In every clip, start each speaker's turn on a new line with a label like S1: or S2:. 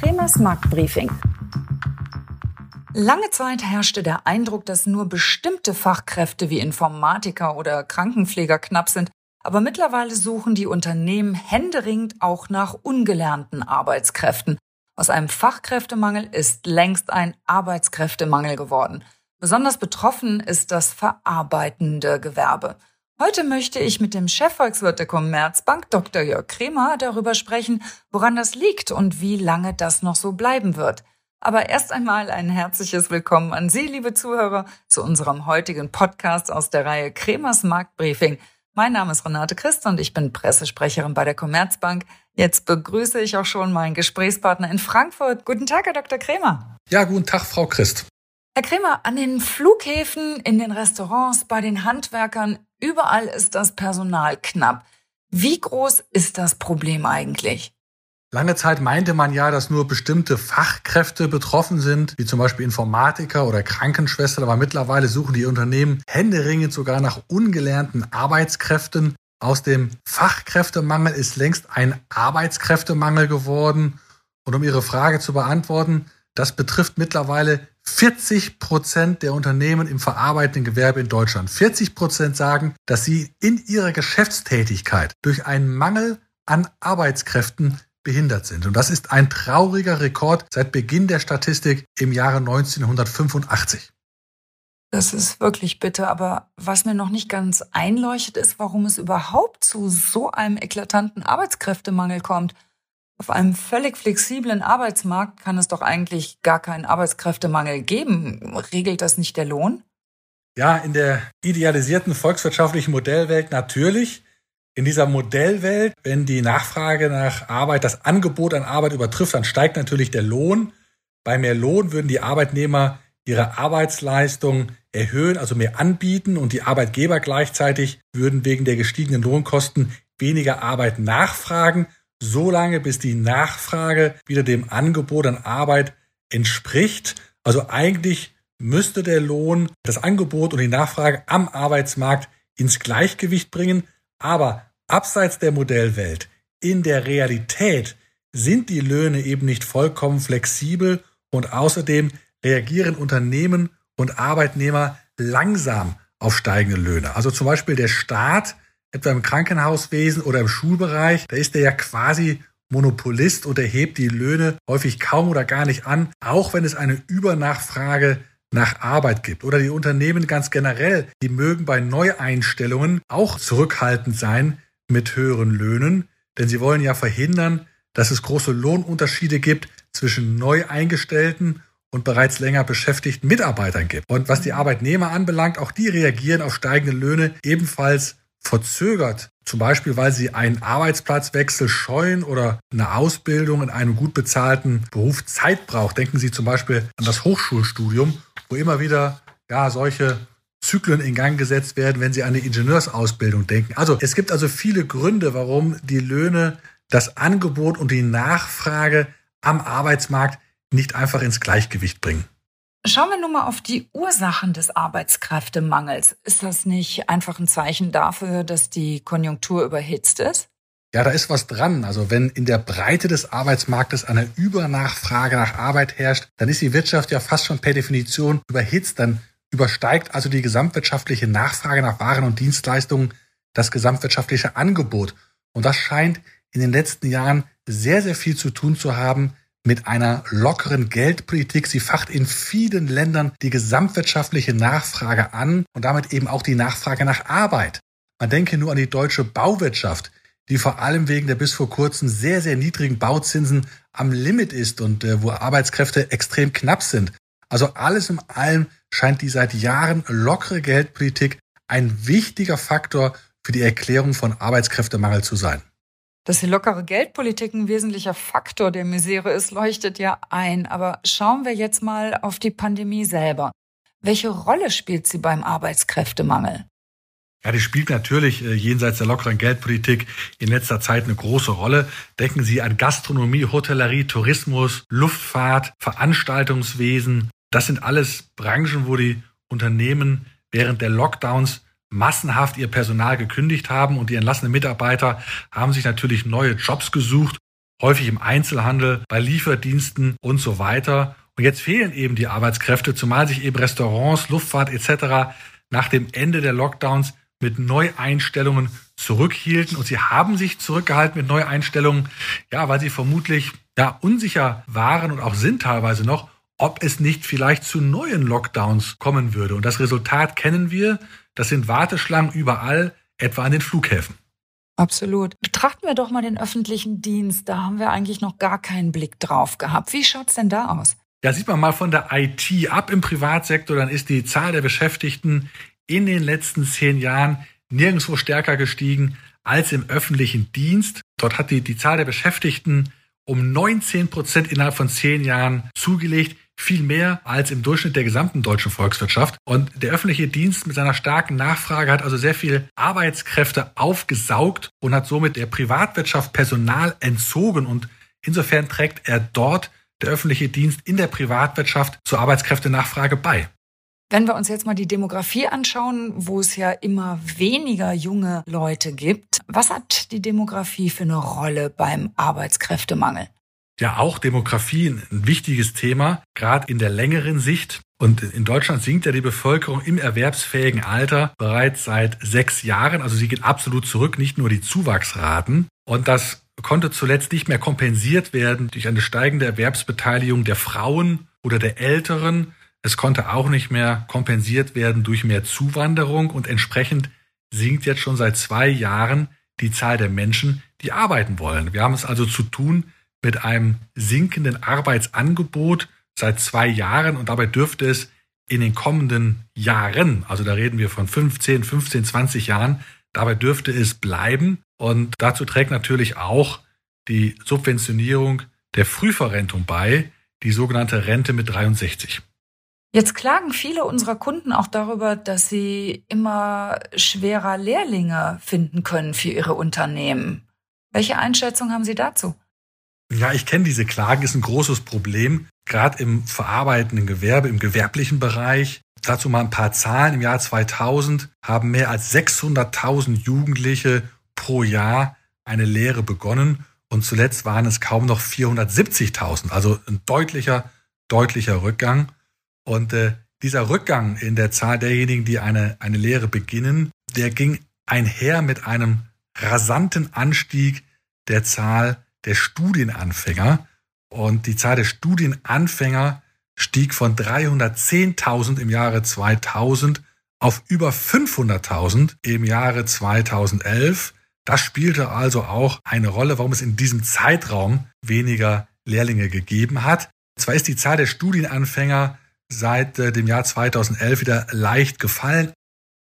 S1: Kremers Marktbriefing. Lange Zeit herrschte der Eindruck, dass nur bestimmte Fachkräfte wie Informatiker oder Krankenpfleger knapp sind, aber mittlerweile suchen die Unternehmen händeringend auch nach ungelernten Arbeitskräften. Aus einem Fachkräftemangel ist längst ein Arbeitskräftemangel geworden. Besonders betroffen ist das verarbeitende Gewerbe. Heute möchte ich mit dem Chefvolkswirt der Commerzbank, Dr. Jörg Kremer, darüber sprechen, woran das liegt und wie lange das noch so bleiben wird. Aber erst einmal ein herzliches Willkommen an Sie, liebe Zuhörer, zu unserem heutigen Podcast aus der Reihe Kremers Marktbriefing. Mein Name ist Renate Christ und ich bin Pressesprecherin bei der Commerzbank. Jetzt begrüße ich auch schon meinen Gesprächspartner in Frankfurt. Guten Tag, Herr Dr. Kremer.
S2: Ja, guten Tag, Frau Christ.
S1: Herr Kremer, an den Flughäfen, in den Restaurants, bei den Handwerkern, überall ist das Personal knapp. Wie groß ist das Problem eigentlich?
S2: Lange Zeit meinte man ja, dass nur bestimmte Fachkräfte betroffen sind, wie zum Beispiel Informatiker oder Krankenschwestern, aber mittlerweile suchen die Unternehmen händeringend sogar nach ungelernten Arbeitskräften. Aus dem Fachkräftemangel ist längst ein Arbeitskräftemangel geworden. Und um Ihre Frage zu beantworten, das betrifft mittlerweile 40 Prozent der Unternehmen im verarbeitenden Gewerbe in Deutschland. 40 Prozent sagen, dass sie in ihrer Geschäftstätigkeit durch einen Mangel an Arbeitskräften behindert sind. Und das ist ein trauriger Rekord seit Beginn der Statistik im Jahre 1985.
S1: Das ist wirklich bitter, aber was mir noch nicht ganz einleuchtet, ist, warum es überhaupt zu so einem eklatanten Arbeitskräftemangel kommt. Auf einem völlig flexiblen Arbeitsmarkt kann es doch eigentlich gar keinen Arbeitskräftemangel geben. Regelt das nicht der Lohn?
S2: Ja, in der idealisierten volkswirtschaftlichen Modellwelt natürlich. In dieser Modellwelt, wenn die Nachfrage nach Arbeit das Angebot an Arbeit übertrifft, dann steigt natürlich der Lohn. Bei mehr Lohn würden die Arbeitnehmer ihre Arbeitsleistung erhöhen, also mehr anbieten und die Arbeitgeber gleichzeitig würden wegen der gestiegenen Lohnkosten weniger Arbeit nachfragen so lange, bis die Nachfrage wieder dem Angebot an Arbeit entspricht. Also eigentlich müsste der Lohn das Angebot und die Nachfrage am Arbeitsmarkt ins Gleichgewicht bringen. Aber abseits der Modellwelt, in der Realität sind die Löhne eben nicht vollkommen flexibel und außerdem reagieren Unternehmen und Arbeitnehmer langsam auf steigende Löhne. Also zum Beispiel der Staat etwa im Krankenhauswesen oder im Schulbereich, da ist er ja quasi Monopolist und erhebt die Löhne häufig kaum oder gar nicht an, auch wenn es eine Übernachfrage nach Arbeit gibt. Oder die Unternehmen ganz generell, die mögen bei Neueinstellungen auch zurückhaltend sein mit höheren Löhnen, denn sie wollen ja verhindern, dass es große Lohnunterschiede gibt zwischen neu eingestellten und bereits länger beschäftigten Mitarbeitern gibt. Und was die Arbeitnehmer anbelangt, auch die reagieren auf steigende Löhne ebenfalls verzögert, zum Beispiel weil sie einen Arbeitsplatzwechsel scheuen oder eine Ausbildung in einem gut bezahlten Beruf Zeit braucht. Denken Sie zum Beispiel an das Hochschulstudium, wo immer wieder ja solche Zyklen in Gang gesetzt werden, wenn Sie an eine Ingenieursausbildung denken. Also es gibt also viele Gründe, warum die Löhne das Angebot und die Nachfrage am Arbeitsmarkt nicht einfach ins Gleichgewicht bringen.
S1: Schauen wir nun mal auf die Ursachen des Arbeitskräftemangels. Ist das nicht einfach ein Zeichen dafür, dass die Konjunktur überhitzt ist?
S2: Ja, da ist was dran. Also wenn in der Breite des Arbeitsmarktes eine Übernachfrage nach Arbeit herrscht, dann ist die Wirtschaft ja fast schon per Definition überhitzt. Dann übersteigt also die gesamtwirtschaftliche Nachfrage nach Waren und Dienstleistungen das gesamtwirtschaftliche Angebot. Und das scheint in den letzten Jahren sehr, sehr viel zu tun zu haben mit einer lockeren Geldpolitik. Sie facht in vielen Ländern die gesamtwirtschaftliche Nachfrage an und damit eben auch die Nachfrage nach Arbeit. Man denke nur an die deutsche Bauwirtschaft, die vor allem wegen der bis vor kurzem sehr, sehr niedrigen Bauzinsen am Limit ist und äh, wo Arbeitskräfte extrem knapp sind. Also alles in allem scheint die seit Jahren lockere Geldpolitik ein wichtiger Faktor für die Erklärung von Arbeitskräftemangel zu sein.
S1: Dass die lockere Geldpolitik ein wesentlicher Faktor der Misere ist, leuchtet ja ein. Aber schauen wir jetzt mal auf die Pandemie selber. Welche Rolle spielt sie beim Arbeitskräftemangel?
S2: Ja, die spielt natürlich äh, jenseits der lockeren Geldpolitik in letzter Zeit eine große Rolle. Denken Sie an Gastronomie, Hotellerie, Tourismus, Luftfahrt, Veranstaltungswesen. Das sind alles Branchen, wo die Unternehmen während der Lockdowns massenhaft ihr Personal gekündigt haben und die entlassenen Mitarbeiter haben sich natürlich neue Jobs gesucht häufig im Einzelhandel, bei Lieferdiensten und so weiter. Und jetzt fehlen eben die Arbeitskräfte, zumal sich eben Restaurants, Luftfahrt etc. nach dem Ende der Lockdowns mit Neueinstellungen zurückhielten. Und sie haben sich zurückgehalten mit Neueinstellungen, ja, weil sie vermutlich ja unsicher waren und auch sind teilweise noch, ob es nicht vielleicht zu neuen Lockdowns kommen würde. Und das Resultat kennen wir. Das sind Warteschlangen überall, etwa an den Flughäfen.
S1: Absolut. Betrachten wir doch mal den öffentlichen Dienst. Da haben wir eigentlich noch gar keinen Blick drauf gehabt. Wie schaut's denn da aus?
S2: Ja, sieht man mal von der IT ab im Privatsektor, dann ist die Zahl der Beschäftigten in den letzten zehn Jahren nirgendwo stärker gestiegen als im öffentlichen Dienst. Dort hat die, die Zahl der Beschäftigten um 19 Prozent innerhalb von zehn Jahren zugelegt. Viel mehr als im Durchschnitt der gesamten deutschen Volkswirtschaft. Und der öffentliche Dienst mit seiner starken Nachfrage hat also sehr viel Arbeitskräfte aufgesaugt und hat somit der Privatwirtschaft Personal entzogen. Und insofern trägt er dort der öffentliche Dienst in der Privatwirtschaft zur Arbeitskräftenachfrage bei.
S1: Wenn wir uns jetzt mal die Demografie anschauen, wo es ja immer weniger junge Leute gibt, was hat die Demografie für eine Rolle beim Arbeitskräftemangel?
S2: Ja, auch Demografie ein wichtiges Thema, gerade in der längeren Sicht. Und in Deutschland sinkt ja die Bevölkerung im erwerbsfähigen Alter bereits seit sechs Jahren. Also sie geht absolut zurück, nicht nur die Zuwachsraten. Und das konnte zuletzt nicht mehr kompensiert werden durch eine steigende Erwerbsbeteiligung der Frauen oder der Älteren. Es konnte auch nicht mehr kompensiert werden durch mehr Zuwanderung und entsprechend sinkt jetzt schon seit zwei Jahren die Zahl der Menschen, die arbeiten wollen. Wir haben es also zu tun mit einem sinkenden Arbeitsangebot seit zwei Jahren und dabei dürfte es in den kommenden Jahren, also da reden wir von 15, 15, 20 Jahren, dabei dürfte es bleiben. Und dazu trägt natürlich auch die Subventionierung der Frühverrentung bei, die sogenannte Rente mit 63.
S1: Jetzt klagen viele unserer Kunden auch darüber, dass sie immer schwerer Lehrlinge finden können für ihre Unternehmen. Welche Einschätzung haben Sie dazu?
S2: Ja, ich kenne diese Klagen, ist ein großes Problem, gerade im verarbeitenden Gewerbe, im gewerblichen Bereich. Dazu mal ein paar Zahlen. Im Jahr 2000 haben mehr als 600.000 Jugendliche pro Jahr eine Lehre begonnen und zuletzt waren es kaum noch 470.000, also ein deutlicher, deutlicher Rückgang. Und äh, dieser Rückgang in der Zahl derjenigen, die eine, eine Lehre beginnen, der ging einher mit einem rasanten Anstieg der Zahl der Studienanfänger. Und die Zahl der Studienanfänger stieg von 310.000 im Jahre 2000 auf über 500.000 im Jahre 2011. Das spielte also auch eine Rolle, warum es in diesem Zeitraum weniger Lehrlinge gegeben hat. Zwar ist die Zahl der Studienanfänger seit äh, dem Jahr 2011 wieder leicht gefallen.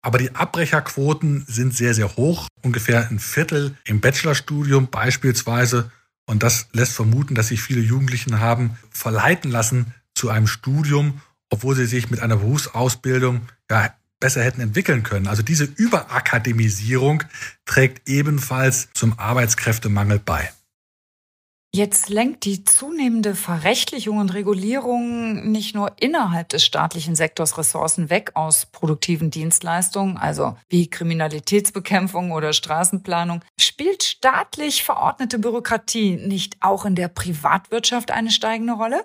S2: Aber die Abbrecherquoten sind sehr, sehr hoch. Ungefähr ein Viertel im Bachelorstudium beispielsweise. Und das lässt vermuten, dass sich viele Jugendlichen haben verleiten lassen zu einem Studium, obwohl sie sich mit einer Berufsausbildung ja, besser hätten entwickeln können. Also diese Überakademisierung trägt ebenfalls zum Arbeitskräftemangel bei.
S1: Jetzt lenkt die zunehmende Verrechtlichung und Regulierung nicht nur innerhalb des staatlichen Sektors Ressourcen weg aus produktiven Dienstleistungen, also wie Kriminalitätsbekämpfung oder Straßenplanung. Spielt staatlich verordnete Bürokratie nicht auch in der Privatwirtschaft eine steigende Rolle?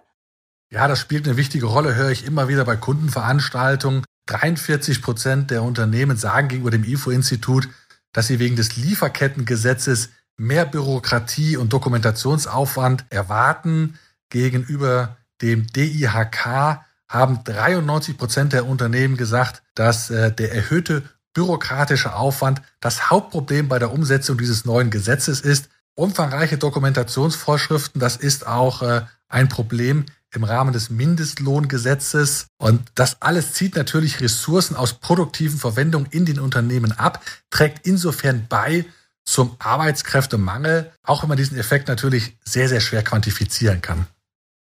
S2: Ja, das spielt eine wichtige Rolle, höre ich immer wieder bei Kundenveranstaltungen. 43 Prozent der Unternehmen sagen gegenüber dem IFO-Institut, dass sie wegen des Lieferkettengesetzes mehr Bürokratie und Dokumentationsaufwand erwarten. Gegenüber dem DIHK haben 93 Prozent der Unternehmen gesagt, dass äh, der erhöhte bürokratische Aufwand das Hauptproblem bei der Umsetzung dieses neuen Gesetzes ist. Umfangreiche Dokumentationsvorschriften, das ist auch äh, ein Problem im Rahmen des Mindestlohngesetzes. Und das alles zieht natürlich Ressourcen aus produktiven Verwendungen in den Unternehmen ab, trägt insofern bei zum Arbeitskräftemangel, auch wenn man diesen Effekt natürlich sehr, sehr schwer quantifizieren kann.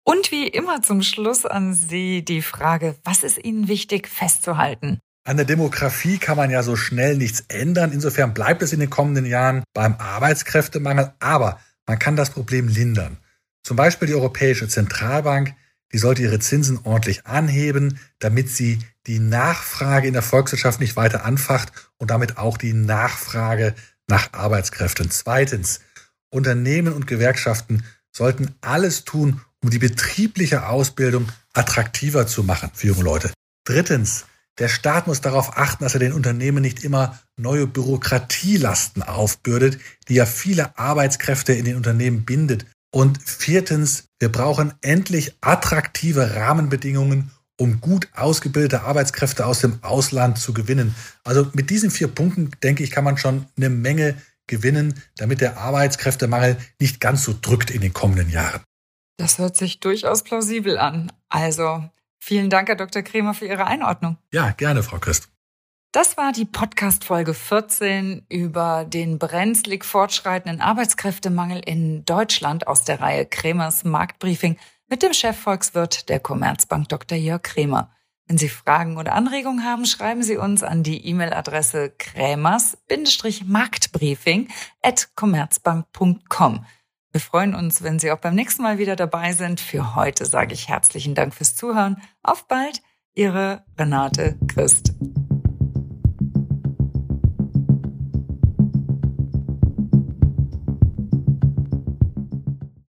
S1: Und wie immer zum Schluss an Sie die Frage, was ist Ihnen wichtig festzuhalten?
S2: An der Demografie kann man ja so schnell nichts ändern. Insofern bleibt es in den kommenden Jahren beim Arbeitskräftemangel. Aber man kann das Problem lindern. Zum Beispiel die Europäische Zentralbank, die sollte ihre Zinsen ordentlich anheben, damit sie die Nachfrage in der Volkswirtschaft nicht weiter anfacht und damit auch die Nachfrage nach Arbeitskräften. Zweitens, Unternehmen und Gewerkschaften sollten alles tun, um die betriebliche Ausbildung attraktiver zu machen für junge Leute. Drittens, der Staat muss darauf achten, dass er den Unternehmen nicht immer neue Bürokratielasten aufbürdet, die ja viele Arbeitskräfte in den Unternehmen bindet. Und viertens, wir brauchen endlich attraktive Rahmenbedingungen, um gut ausgebildete Arbeitskräfte aus dem Ausland zu gewinnen. Also mit diesen vier Punkten, denke ich, kann man schon eine Menge gewinnen, damit der Arbeitskräftemangel nicht ganz so drückt in den kommenden Jahren.
S1: Das hört sich durchaus plausibel an. Also vielen Dank, Herr Dr. Kremer, für Ihre Einordnung.
S2: Ja, gerne, Frau Christ.
S1: Das war die Podcast-Folge 14 über den brenzlig fortschreitenden Arbeitskräftemangel in Deutschland aus der Reihe Kremers Marktbriefing mit dem Chefvolkswirt der Commerzbank Dr. Jörg Kremer. Wenn Sie Fragen oder Anregungen haben, schreiben Sie uns an die E-Mail-Adresse krämers-marktbriefing at commerzbank.com. Wir freuen uns, wenn Sie auch beim nächsten Mal wieder dabei sind. Für heute sage ich herzlichen Dank fürs Zuhören. Auf bald, Ihre Renate Christ.